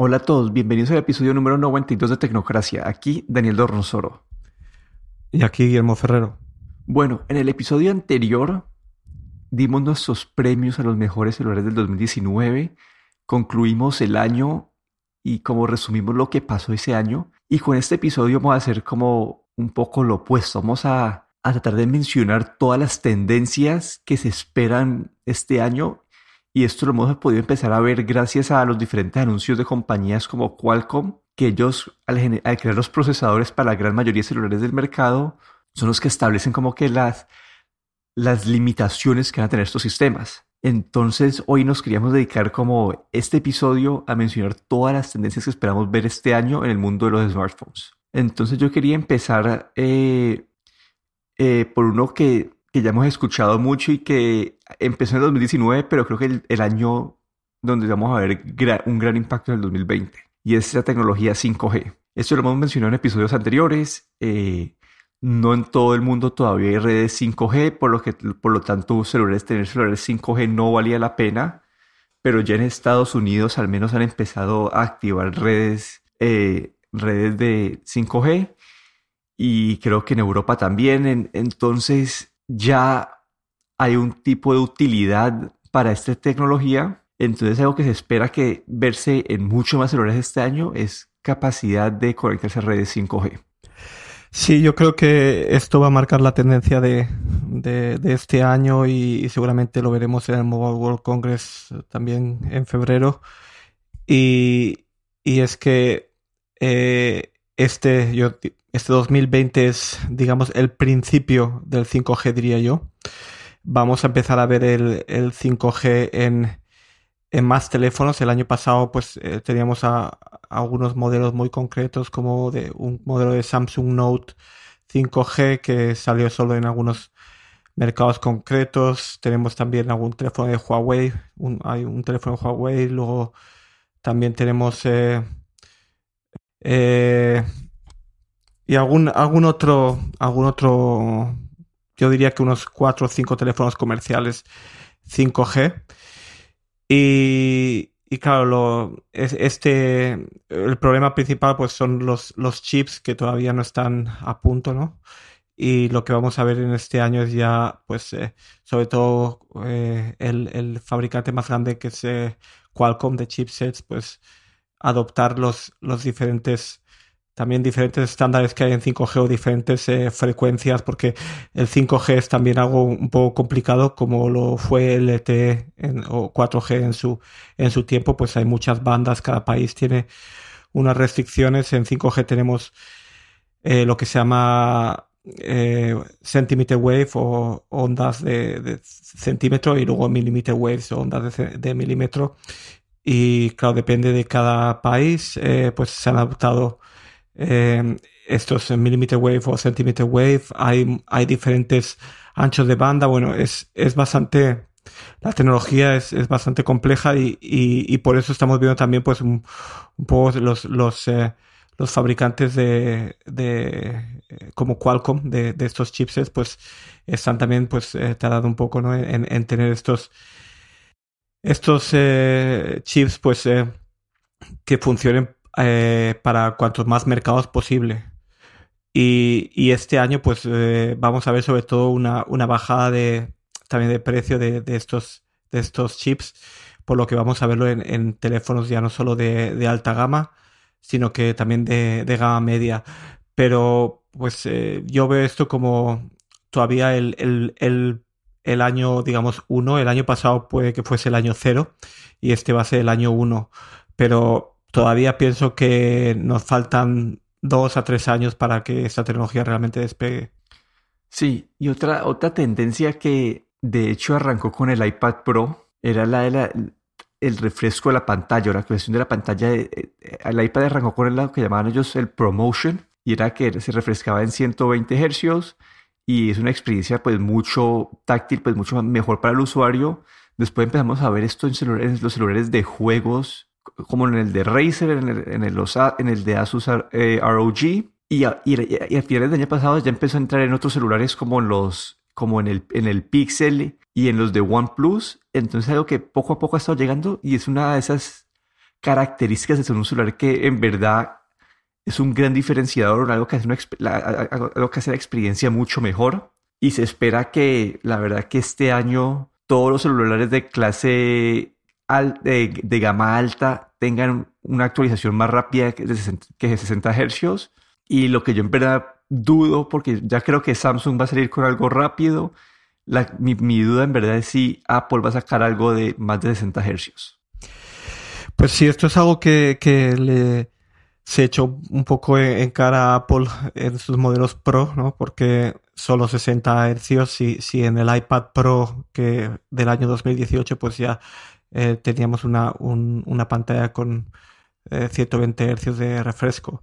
Hola a todos, bienvenidos al episodio número 92 de Tecnocracia. Aquí Daniel Dornosoro. Y aquí Guillermo Ferrero. Bueno, en el episodio anterior dimos nuestros premios a los mejores celulares del 2019, concluimos el año y como resumimos lo que pasó ese año. Y con este episodio vamos a hacer como un poco lo opuesto. Vamos a, a tratar de mencionar todas las tendencias que se esperan este año y esto lo hemos podido empezar a ver gracias a los diferentes anuncios de compañías como Qualcomm, que ellos al, crear los procesadores para la gran mayoría de celulares del mercado, son los que establecen como que las, las limitaciones que van a tener estos sistemas. Entonces hoy nos queríamos dedicar como este episodio a mencionar todas las tendencias que esperamos ver este año en el mundo de los smartphones. Entonces yo quería empezar eh, eh, por uno que que ya hemos escuchado mucho y que empezó en el 2019, pero creo que el, año donde vamos a ver un gran impacto es el 2020, y es la tecnología 5G. Esto lo hemos mencionado en episodios anteriores. Eh, no en todo el mundo todavía hay redes 5G, por lo, que, por lo tanto celulares, tener celulares 5G no valía la pena, pero ya en Estados Unidos al menos han empezado a activar redes, eh, redes de 5G y creo que en Europa también. entonces ya hay un tipo de utilidad para esta tecnología. Entonces algo que se espera que verse en mucho más celulares este año es capacidad de conectarse a redes 5G. Sí, yo creo que esto va a marcar la tendencia de, este año y, seguramente lo veremos en el Mobile World Congress también en febrero. Y, es que eh, este, este 2020 es, digamos, el principio del 5G, diría yo. Vamos a empezar a ver el, 5G en, más teléfonos. El año pasado, pues, eh, teníamos algunos modelos muy concretos, como de un modelo de Samsung Note 5G que salió solo en algunos mercados concretos. Tenemos también algún teléfono de Huawei. hay un teléfono de Huawei. Luego también tenemos eh, eh, y algún, algún otro, algún otro, yo diría que unos cuatro o cinco teléfonos comerciales 5G. Y, y claro, este, el problema principal pues son los, los chips que todavía no están a punto, ¿no? Y lo que vamos a ver en este año es ya, pues, eh, sobre todo eh, el, el, fabricante más grande que es Qualcomm de chipsets, pues, adoptar los, los diferentes también diferentes estándares que hay en 5G o diferentes eh, frecuencias, porque el 5G es también algo un poco complicado, como lo fue el LTE o 4G en su, en su tiempo, pues hay muchas bandas, cada país tiene unas restricciones. En 5G tenemos eh, lo que se llama eh, centimeter wave o ondas de, centímetro y luego millimeter waves o ondas de, de milímetro. Y claro, depende de cada país, pues se han adoptado eh, estos millimeter wave o centimeter wave, hay, hay diferentes anchos de banda, bueno, es, es bastante, la tecnología es, es bastante compleja y, y, y, por eso estamos viendo también pues un, poco los, los, eh, los fabricantes de, de eh, como Qualcomm de, de, estos chipsets pues están también pues eh, tardando un poco ¿no? en, en, tener estos estos chips pues que funcionen eh, para cuantos más mercados posible. Y, este año, pues eh, vamos a ver sobre todo una, una bajada de también de precio de, estos, de estos chips, por lo que vamos a verlo en, teléfonos ya no solo de, alta gama, sino que también de, gama media. Pero pues eh, yo veo esto como todavía el, el, año, digamos, uno. El año pasado puede que fuese el año cero y este va a ser el año uno. Pero todavía pienso que nos faltan dos a tres años para que esta tecnología realmente despegue. Sí, y otra, otra tendencia que de hecho arrancó con el iPad Pro era la de el refresco de la pantalla, la actualización de la pantalla. Eh, el iPad arrancó con lo que llamaban ellos el ProMotion y era que se refrescaba en 120 Hz y es una experiencia pues mucho táctil, pues mucho mejor para el usuario. Después empezamos a ver esto en, los celulares de juegos como en el de Razer, en el, en el, de Asus eh, ROG. Y a, y, a, finales del año pasado ya empezó a entrar en otros celulares como en los como en el, en el Pixel y en los de OnePlus. Entonces algo que poco a poco ha estado llegando y es una de esas características de un celular que en verdad es un gran diferenciador, algo que hace, algo que hace la experiencia mucho mejor. Y se espera que, la verdad, que este año todos los celulares de clase de, gama alta tengan una actualización más rápida que de 60, que 60 Hz. Y lo que yo en verdad dudo, porque ya creo que Samsung va a salir con algo rápido, mi, duda en verdad es si Apple va a sacar algo de más de 60 Hz. Pues sí, esto es algo que, que le se echó un poco en cara a Apple en sus modelos Pro, ¿no? Porque solo 60 Hz, si, si en el iPad Pro que del año 2018 pues ya eh, teníamos una, una, pantalla con 120 eh, Hz de refresco.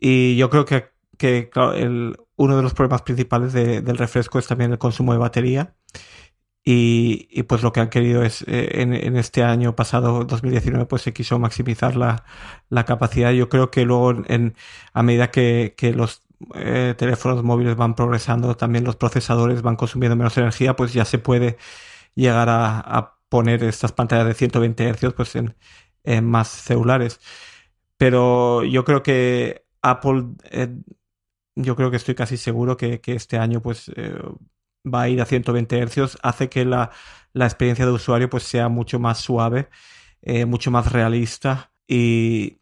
Y yo creo que, que el, uno de los problemas principales del refresco es también el consumo de batería. Y, y pues lo que han querido es, eh, en, en, este año pasado, 2019, pues se quiso maximizar la, la capacidad. Yo creo que luego, en, a medida que, los teléfonos móviles van progresando, también los procesadores van consumiendo menos energía, pues ya se puede llegar a, a poner estas pantallas de 120 Hz pues en, más celulares. Pero yo creo que Apple, eh, yo creo que estoy casi seguro que, este año pues eh, va a ir a 120 Hz, hace que la, experiencia de usuario pues sea mucho más suave, eh, mucho más realista y,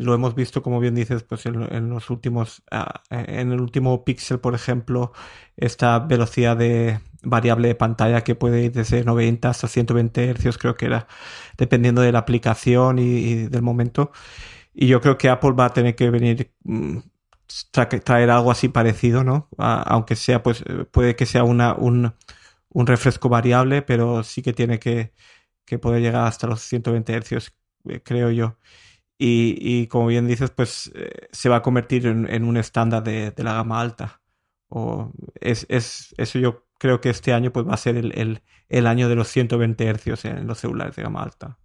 lo hemos visto, como bien dices, pues en, los últimos, ah, en el último Pixel, por ejemplo, esta velocidad de, variable de pantalla que puede ir desde 90 hasta 120 Hz, creo que era, dependiendo de la aplicación y, del momento. Y yo creo que Apple va a tener que venir, mm, traer algo así parecido, ¿no? aunque sea, pues, puede que sea un, un refresco variable, pero sí que tiene que, que poder llegar hasta los 120 Hz, eh, creo yo. Y, y, como bien dices, pues eh, se va a convertir en, en un estándar de, de, la gama alta. O es, es, eso yo creo que este año pues, va a ser el, año de los 120 Hz en los celulares de gama alta.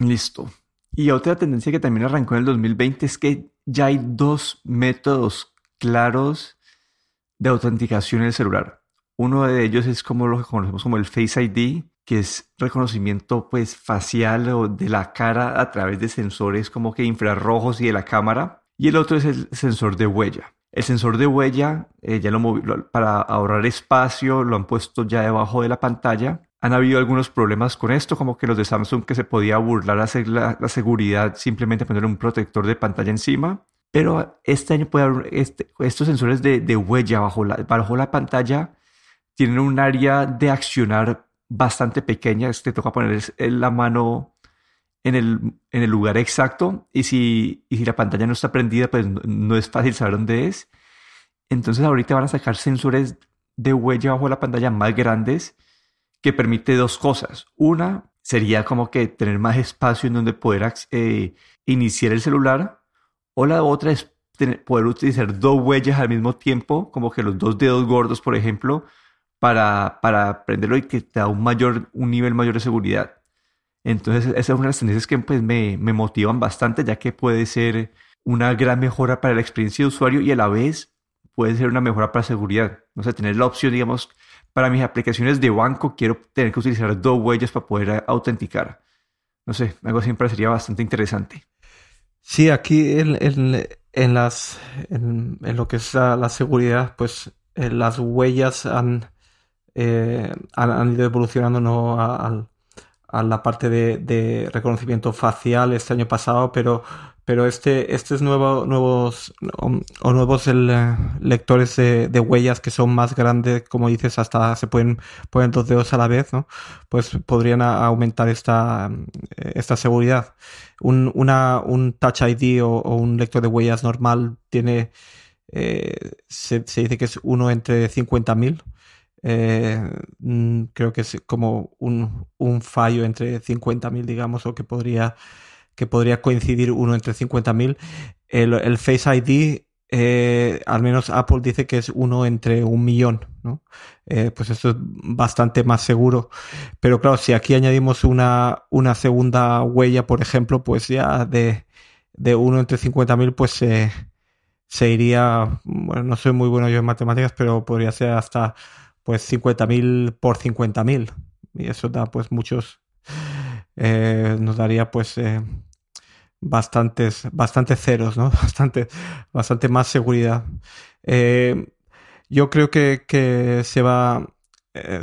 Listo. Y otra tendencia que también arrancó en el 2020 es que ya hay dos métodos claros de autenticación en el celular. Uno de ellos es como lo que conocemos como el Face ID, que es reconocimiento pues facial o de la cara a través de sensores como que infrarrojos y de la cámara. Y el otro es el sensor de huella. El sensor de huella, eh, ya lo, para ahorrar espacio, lo han puesto ya debajo de la pantalla. Han habido algunos problemas con esto, como que los de Samsung que se podía burlar hacer la, seguridad simplemente poner un protector de pantalla encima. Pero este año este, estos sensores de, huella bajo la, bajo la pantalla tienen un área de accionar bastante pequeña. Te toca poner la mano en el, en el lugar exacto y si, y si la pantalla no está prendida, pues no, es fácil saber dónde es. Entonces ahorita van a sacar sensores de huella bajo la pantalla más grandes que permite dos cosas. Una sería como que tener más espacio en donde poder eh, iniciar el celular o la otra es poder utilizar dos huellas al mismo tiempo, como que los dos dedos gordos, por ejemplo, para, para prenderlo y que te da un mayor, un nivel mayor de seguridad. Entonces, esas son las tendencias que pues, me, me motivan bastante, ya que puede ser una gran mejora para la experiencia de usuario y a la vez puede ser una mejora para seguridad. No sé, tener la opción, digamos, para mis aplicaciones de banco quiero tener que utilizar dos huellas para poder autenticar. No sé, algo así me parecería bastante interesante. Sí, aquí en, en, las, en, lo que es la, seguridad, pues eh, las huellas han, eh, han, ido evolucionando ¿no? al, a la parte de, reconocimiento facial este año pasado, pero, pero este, estos nuevo, nuevos o, nuevos eh, lectores de, huellas que son más grandes, como dices, hasta se pueden poner dos dedos a la vez, ¿no? Pues podrían aumentar esta, esta seguridad. Un, un Touch ID o, un lector de huellas normal tiene, eh, se, se, dice que es uno entre 50.000 eh, mm, creo que es como un, un fallo entre 50.000, digamos, o que podría, que podría coincidir uno entre 50.000. El, el Face ID, eh, al menos Apple dice que es uno entre un millón, ¿no? Eh, pues esto es bastante más seguro. Pero claro, si aquí añadimos una, una segunda huella, por ejemplo, pues ya de, de uno entre 50.000, pues se, iría, bueno, no soy muy bueno yo en matemáticas, pero podría ser hasta pues 50.000 por 50.000. Y eso da pues muchos, eh, nos daría pues eh, bastantes, bastantes ceros, ¿no? Bastante, bastante más seguridad. Eh, yo creo que, que se va,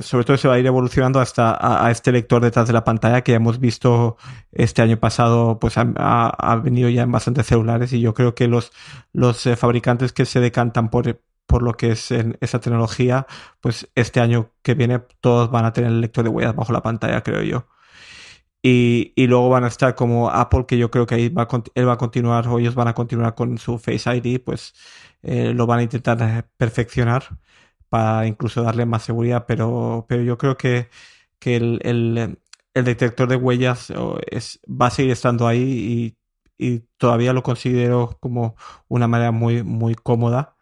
sobre todo se va a ir evolucionando hasta a, este lector detrás de la pantalla que hemos visto este año pasado, pues ha, ha, venido ya en bastantes celulares y yo creo que los, los fabricantes que se decantan por, por lo que es en esa tecnología, pues este año que viene todos van a tener el lector de huellas bajo la pantalla, creo yo. Y, y, luego van a estar como Apple, que yo creo que ahí va él va a continuar, o ellos van a continuar con su Face ID, pues eh, lo van a intentar eh, perfeccionar para incluso darle más seguridad, pero, pero yo creo que, que el, el, el, detector de huellas va a seguir estando ahí y, y, todavía lo considero como una manera muy, muy cómoda.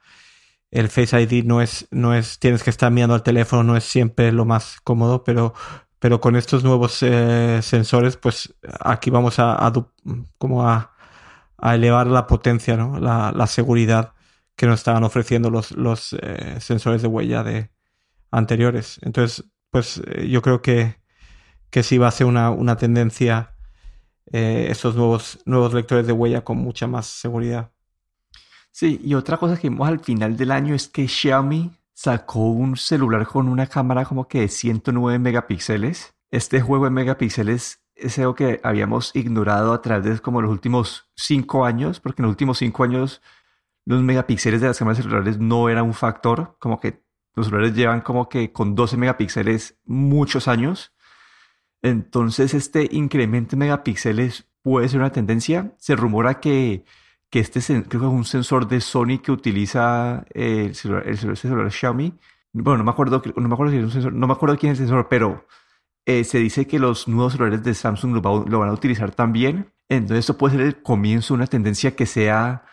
El Face ID no es, no es, tienes que estar mirando al teléfono, no es siempre lo más cómodo, pero, pero con estos nuevos eh, sensores, pues aquí vamos a, como a, elevar la potencia, ¿no? la, la, seguridad que nos estaban ofreciendo los, los eh, sensores de huella de anteriores. Entonces, pues eh, yo creo que, que sí va a ser una, una tendencia estos nuevos, nuevos lectores de huella con mucha más seguridad. Sí, y otra cosa que vimos al final del año es que Xiaomi sacó un celular con una cámara como que de 109 megapíxeles. Este juego de megapíxeles es algo que habíamos ignorado a través de como los últimos cinco años, porque en los últimos cinco años los megapíxeles de las cámaras celulares no eran un factor, como que los celulares llevan como que con 12 megapíxeles muchos años. Entonces este incremento de megapíxeles puede ser una tendencia. Se rumora que que este creo que es un sensor de Sony que utiliza eh, el, celular, el, celular, Xiaomi. Bueno, no me acuerdo, no me acuerdo no me acuerdo quién es el sensor, pero eh, se dice que los nuevos celulares de Samsung lo, van a utilizar también. Entonces esto puede ser el comienzo de una tendencia que sea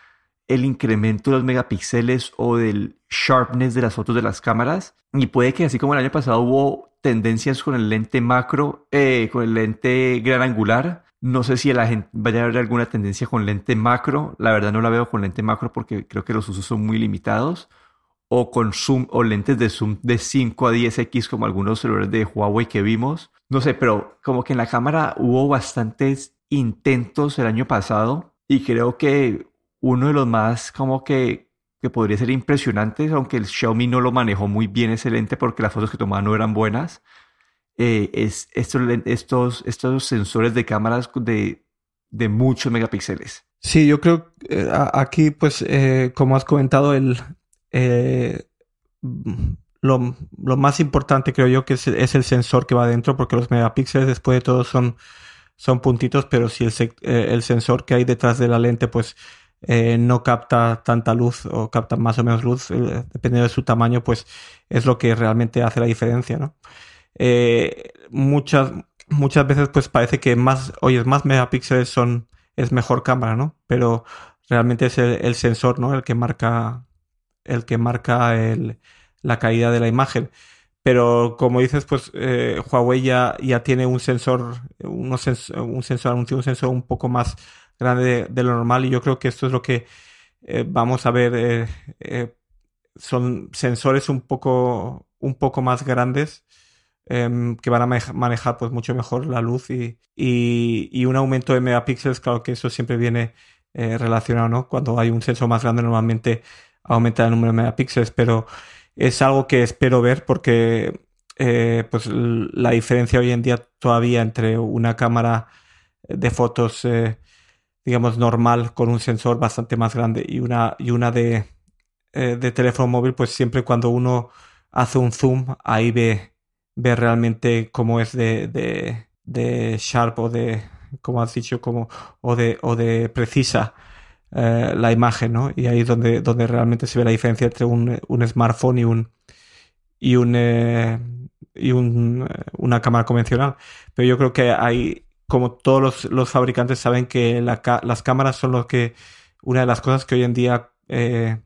el incremento de los megapíxeles o del sharpness de las fotos de las cámaras. Y puede que así como el año pasado hubo tendencias con el lente macro, eh, con el lente gran angular, no sé si la gente vaya a haber alguna tendencia con lente macro. La verdad no la veo con lente macro porque creo que los usos son muy limitados. O con zoom o lentes de zoom de 5 a 10x como algunos celulares de Huawei que vimos. No sé, pero como que en la cámara hubo bastantes intentos el año pasado y creo que uno de los más como que, que podría ser impresionantes, aunque el Xiaomi no lo manejó muy bien ese lente porque las fotos que tomaba no eran buenas, eh, es estos, estos, sensores de cámaras de, de muchos megapíxeles. Sí, yo creo eh, aquí, pues, eh, como has comentado, el, lo, lo, más importante creo yo que es, es, el sensor que va adentro, porque los megapíxeles después de todo son, son puntitos, pero si el, el sensor que hay detrás de la lente, pues, no capta tanta luz o capta más o menos luz, dependiendo de su tamaño, pues es lo que realmente hace la diferencia, ¿no? Eh, muchas, muchas veces pues parece que más, oye, más megapíxeles son, es mejor cámara, ¿no? Pero realmente es el, sensor, ¿no? El que marca, el que marca el, la calidad de la imagen. Pero como dices, pues eh, Huawei ya, ya tiene un sensor, un sensor, un sensor, un sensor un poco más grande de, lo normal y yo creo que esto es lo que eh, vamos a ver. son sensores un poco, un poco más grandes Em, que van a manejar pues mucho mejor la luz y, y, un aumento de megapíxeles, claro que eso siempre viene eh, relacionado, ¿no? Cuando hay un sensor más grande normalmente aumenta el número de megapíxeles, pero es algo que espero ver porque eh, pues la diferencia hoy en día todavía entre una cámara de fotos eh, digamos normal con un sensor bastante más grande y una y una de, de teléfono móvil pues siempre cuando uno hace un zoom ahí ve ver realmente cómo es de, de, de sharp o de, como has dicho, como, o de, o de precisa eh, la imagen, ¿no? Y ahí es donde, donde realmente se ve la diferencia entre un, un smartphone y un y un eh, y un, eh, una cámara convencional. Pero yo creo que hay, como todos los, los fabricantes saben que la, las cámaras son lo que, una de las cosas que hoy en día eh,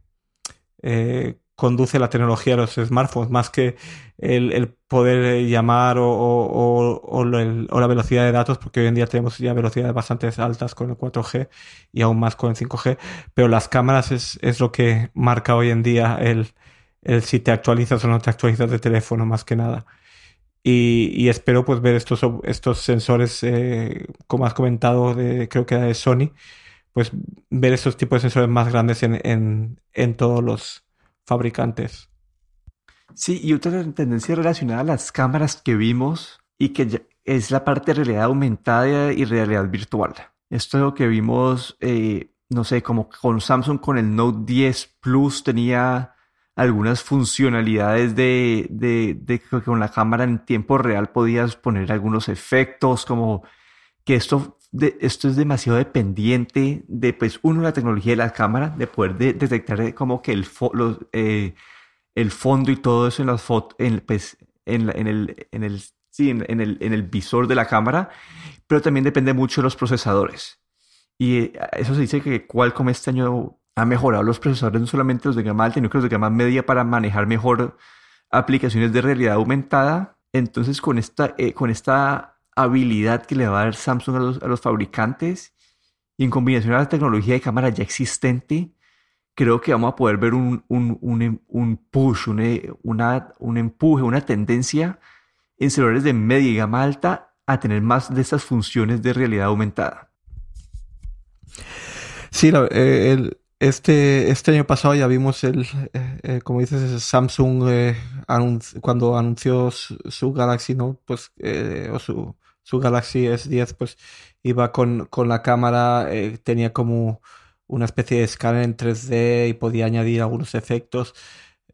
conduce la tecnología a los smartphones, más que el, poder llamar o, la velocidad de datos, porque hoy en día tenemos ya velocidades bastante altas con el 4G y aún más con el 5G, pero las cámaras es, lo que marca hoy en día el, si te actualizas o no te actualizas de teléfono, más que nada. Y, espero pues ver estos, estos sensores, eh, como has comentado, de, creo que era de Sony, pues ver estos tipos de sensores más grandes en, todos los fabricantes. Sí, y otra tendencia relacionada a las cámaras que vimos y que es la parte de realidad aumentada y realidad virtual. Esto es lo que vimos, eh, no sé, como con Samsung con el Note 10 Plus tenía algunas funcionalidades de, de, que con la cámara en tiempo real podías poner algunos efectos, como que esto, de, esto es demasiado dependiente de, pues, uno, la tecnología de la cámara, de poder detectar eh, como que el, eh, el fondo y todo eso en las fotos, en, pues, en, en, el, en, el, sí, en, el, en el visor de la cámara, pero también depende mucho de los procesadores. Y eh, eso se dice que Qualcomm este año ha mejorado los procesadores, no solamente los de gama alta, sino que los de gama media para manejar mejor aplicaciones de realidad aumentada. Entonces, con esta, eh, con esta habilidad que le va a dar Samsung a los, fabricantes y en combinación con la tecnología de cámara ya existente, creo que vamos a poder ver un, un, un, push, una, un empuje, una tendencia en celulares de media y gama alta a tener más de estas funciones de realidad aumentada. Sí, eh, el, este, este año pasado ya vimos el, eh, eh, como dices, Samsung eh, cuando anunció su, Galaxy Note, pues, o su, su, Galaxy S10, pues iba con, con la cámara, tenía como una especie de escáner en 3D y podía añadir algunos efectos.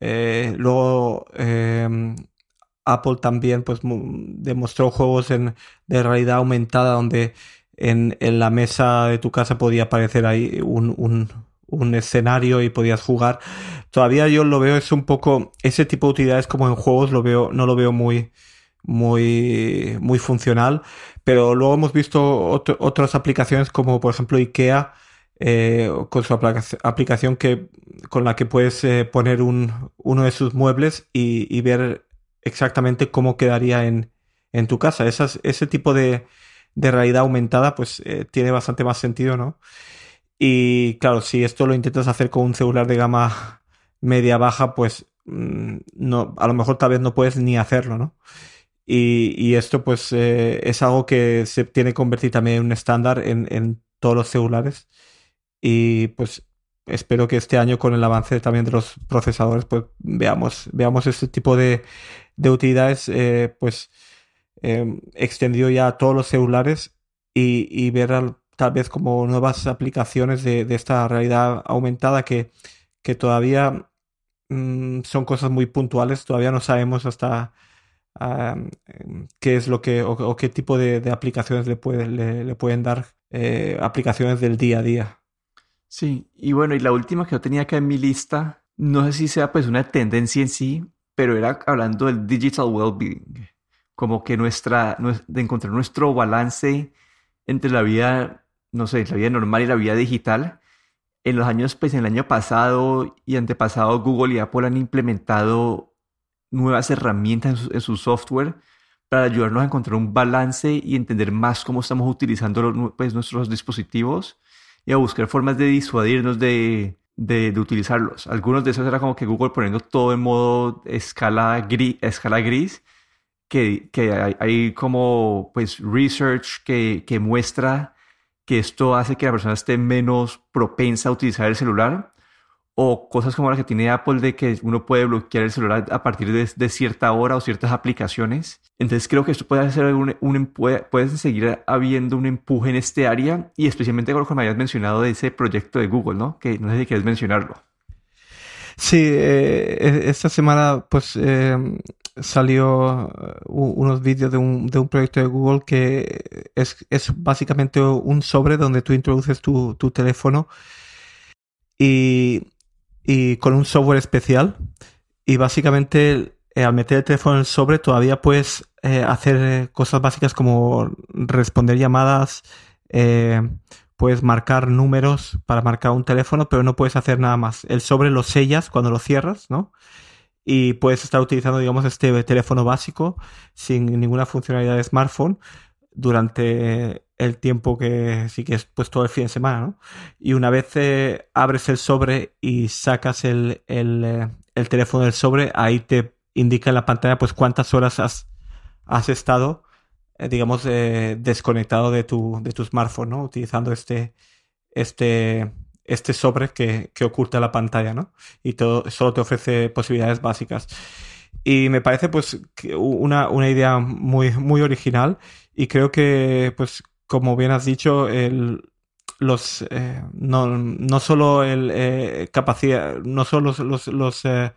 luego em, Apple también pues demostró juegos en, de realidad aumentada donde en, en, la mesa de tu casa podía aparecer ahí un, un un escenario y podías jugar. Todavía yo lo veo es un poco ese tipo de utilidades como en juegos lo veo no lo veo muy muy muy funcional, pero luego hemos visto otras aplicaciones como por ejemplo IKEA eh, con su aplicación que con la que puedes eh, poner un, uno de sus muebles y, ver exactamente cómo quedaría en, en tu casa. Esas, ese tipo de, de realidad aumentada pues eh, tiene bastante más sentido, ¿no? Y claro, si esto lo intentas hacer con un celular de gama media baja, pues mm, no, a lo mejor tal vez no puedes ni hacerlo, ¿no? Y, esto pues eh, es algo que se tiene que convertir también en un estándar en, en, todos los celulares. Y pues espero que este año con el avance también de los procesadores pues veamos, veamos este tipo de, de utilidades eh, pues eh, ya a todos los celulares y, y ver al, tal vez como nuevas aplicaciones de, esta realidad aumentada que, que todavía mm, son cosas muy puntuales, todavía no sabemos hasta qué es lo que o, qué tipo de, aplicaciones le, le, pueden dar eh, aplicaciones del día a día. Sí, y bueno, y la última que yo tenía acá en mi lista, no sé si sea pues una tendencia en sí, pero era hablando del digital well-being, como que nuestra, de encontrar nuestro balance entre la vida no sé, la vida normal y la vida digital. En los años, pues en el año pasado y antepasado, Google y Apple han implementado nuevas herramientas en su, software para ayudarnos a encontrar un balance y entender más cómo estamos utilizando pues, nuestros dispositivos y a buscar formas de disuadirnos de, de, utilizarlos. Algunos de esos era como que Google poniendo todo en modo escala gris, escala gris que, que hay, hay, como pues research que, que muestra que esto hace que la persona esté menos propensa a utilizar el celular o cosas como la que tiene Apple de que uno puede bloquear el celular a partir de, cierta hora o ciertas aplicaciones. Entonces creo que esto puede hacer un, un puede, seguir habiendo un empuje en este área y especialmente con lo que me habías mencionado de ese proyecto de Google, ¿no? Que no sé si quieres mencionarlo. Sí, eh, e, esta semana pues eh, salió unos vídeos de un, de un proyecto de Google que es, es básicamente un sobre donde tú introduces tu, tu teléfono y, y, con un software especial y básicamente eh, al meter el teléfono en el sobre todavía puedes eh, hacer cosas básicas como responder llamadas, eh, puedes marcar números para marcar un teléfono, pero no puedes hacer nada más. El sobre lo sellas cuando lo cierras, ¿no? y puedes estar utilizando, digamos, este teléfono básico sin ninguna funcionalidad de smartphone durante el tiempo que sí que es pues todo el fin de semana, ¿no? Y una vez eh, abres el sobre y sacas el, el, eh, el, teléfono del sobre, ahí te indica en la pantalla pues cuántas horas has, has estado, eh, digamos, eh, desconectado de tu, de tu smartphone, ¿no? Utilizando este, este, este sobre que, que oculta la pantalla, ¿no? Y todo, solo te ofrece posibilidades básicas. Y me parece, pues, una, una idea muy, muy original. Y creo que, pues, como bien has dicho, el, los eh, no, no solo el eh, capacidad, no solo los, los, los, eh,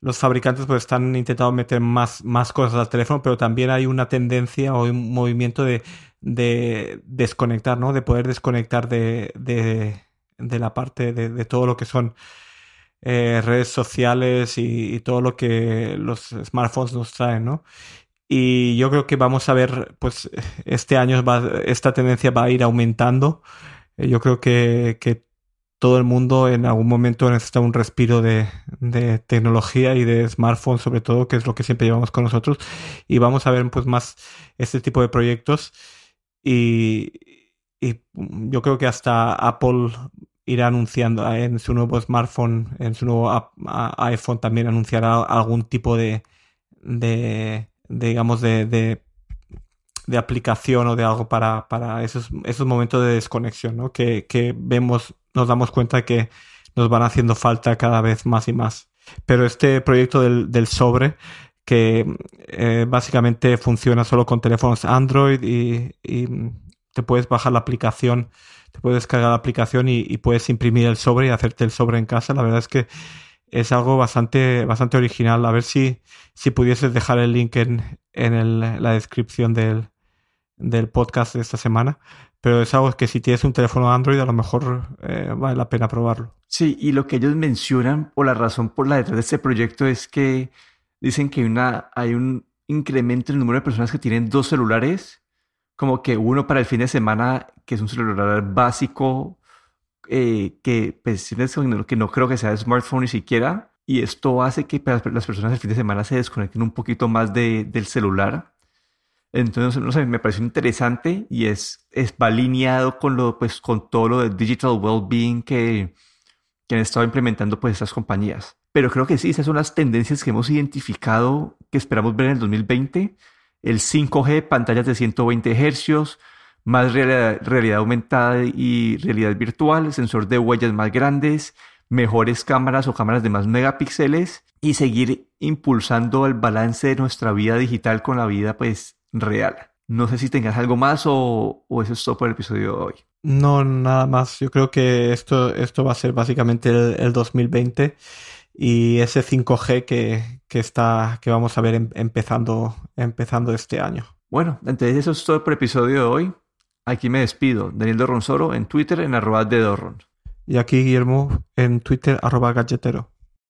los, fabricantes pues están intentando meter más, más cosas al teléfono, pero también hay una tendencia o un movimiento de, de desconectar, ¿no? De poder desconectar de, de, de la parte de, de, todo lo que son redes sociales y, todo lo que los smartphones nos traen, ¿no? Y yo creo que vamos a ver, pues este año va, esta tendencia va a ir aumentando. Eh, yo creo que, todo el mundo en algún momento necesita un respiro de, tecnología y de smartphone sobre todo, que es lo que siempre llevamos con nosotros. Y vamos a ver pues más este tipo de proyectos. Y yo creo que hasta Apple irá anunciando en su nuevo smartphone, en su nuevo iPhone también anunciará algún tipo de, de digamos, de, de, de, aplicación o de algo para, para esos, esos momentos de desconexión, ¿no? Que, que vemos, nos damos cuenta que nos van haciendo falta cada vez más y más. Pero este proyecto del, del sobre, que eh, básicamente funciona solo con teléfonos Android y, y, te puedes bajar la aplicación, te puedes descargar la aplicación y, puedes imprimir el sobre y hacerte el sobre en casa. La verdad es que es algo bastante, bastante original. A ver si, si pudieses dejar el link en, en el, la descripción del, del podcast de esta semana. Pero es algo que si tienes un teléfono Android a lo mejor eh, vale la pena probarlo. Sí, y lo que ellos mencionan o la razón por la detrás de este proyecto es que dicen que una, hay un incremento en el número de personas que tienen dos celulares, como que uno para el fin de semana, que es un celular básico, eh, que, pues, que no creo que sea de smartphone ni siquiera, y esto hace que las personas el fin de semana se desconecten un poquito más de, del celular. Entonces, no sé, me pareció interesante y es, es va alineado con, lo, pues, con todo lo de digital well-being que, que han estado implementando pues, estas compañías. Pero creo que sí, esas son las tendencias que hemos identificado que esperamos ver en el 2020. El 5G, pantallas de 120 Hz, más realidad, aumentada y realidad virtual, sensor de huellas más grandes, mejores cámaras o cámaras de más megapíxeles y seguir impulsando el balance de nuestra vida digital con la vida pues real. No sé si tengas algo más o, o eso es todo por el episodio de hoy. No, nada más. Yo creo que esto, esto va a ser básicamente el, el 2020 y ese 5G que, que, está, que vamos a ver em, empezando, empezando este año. Bueno, entonces eso es todo por el episodio de hoy. Aquí me despido. Daniel Dorronsoro en Twitter en arroba de Dorron. Y aquí Guillermo en Twitter arroba galletero.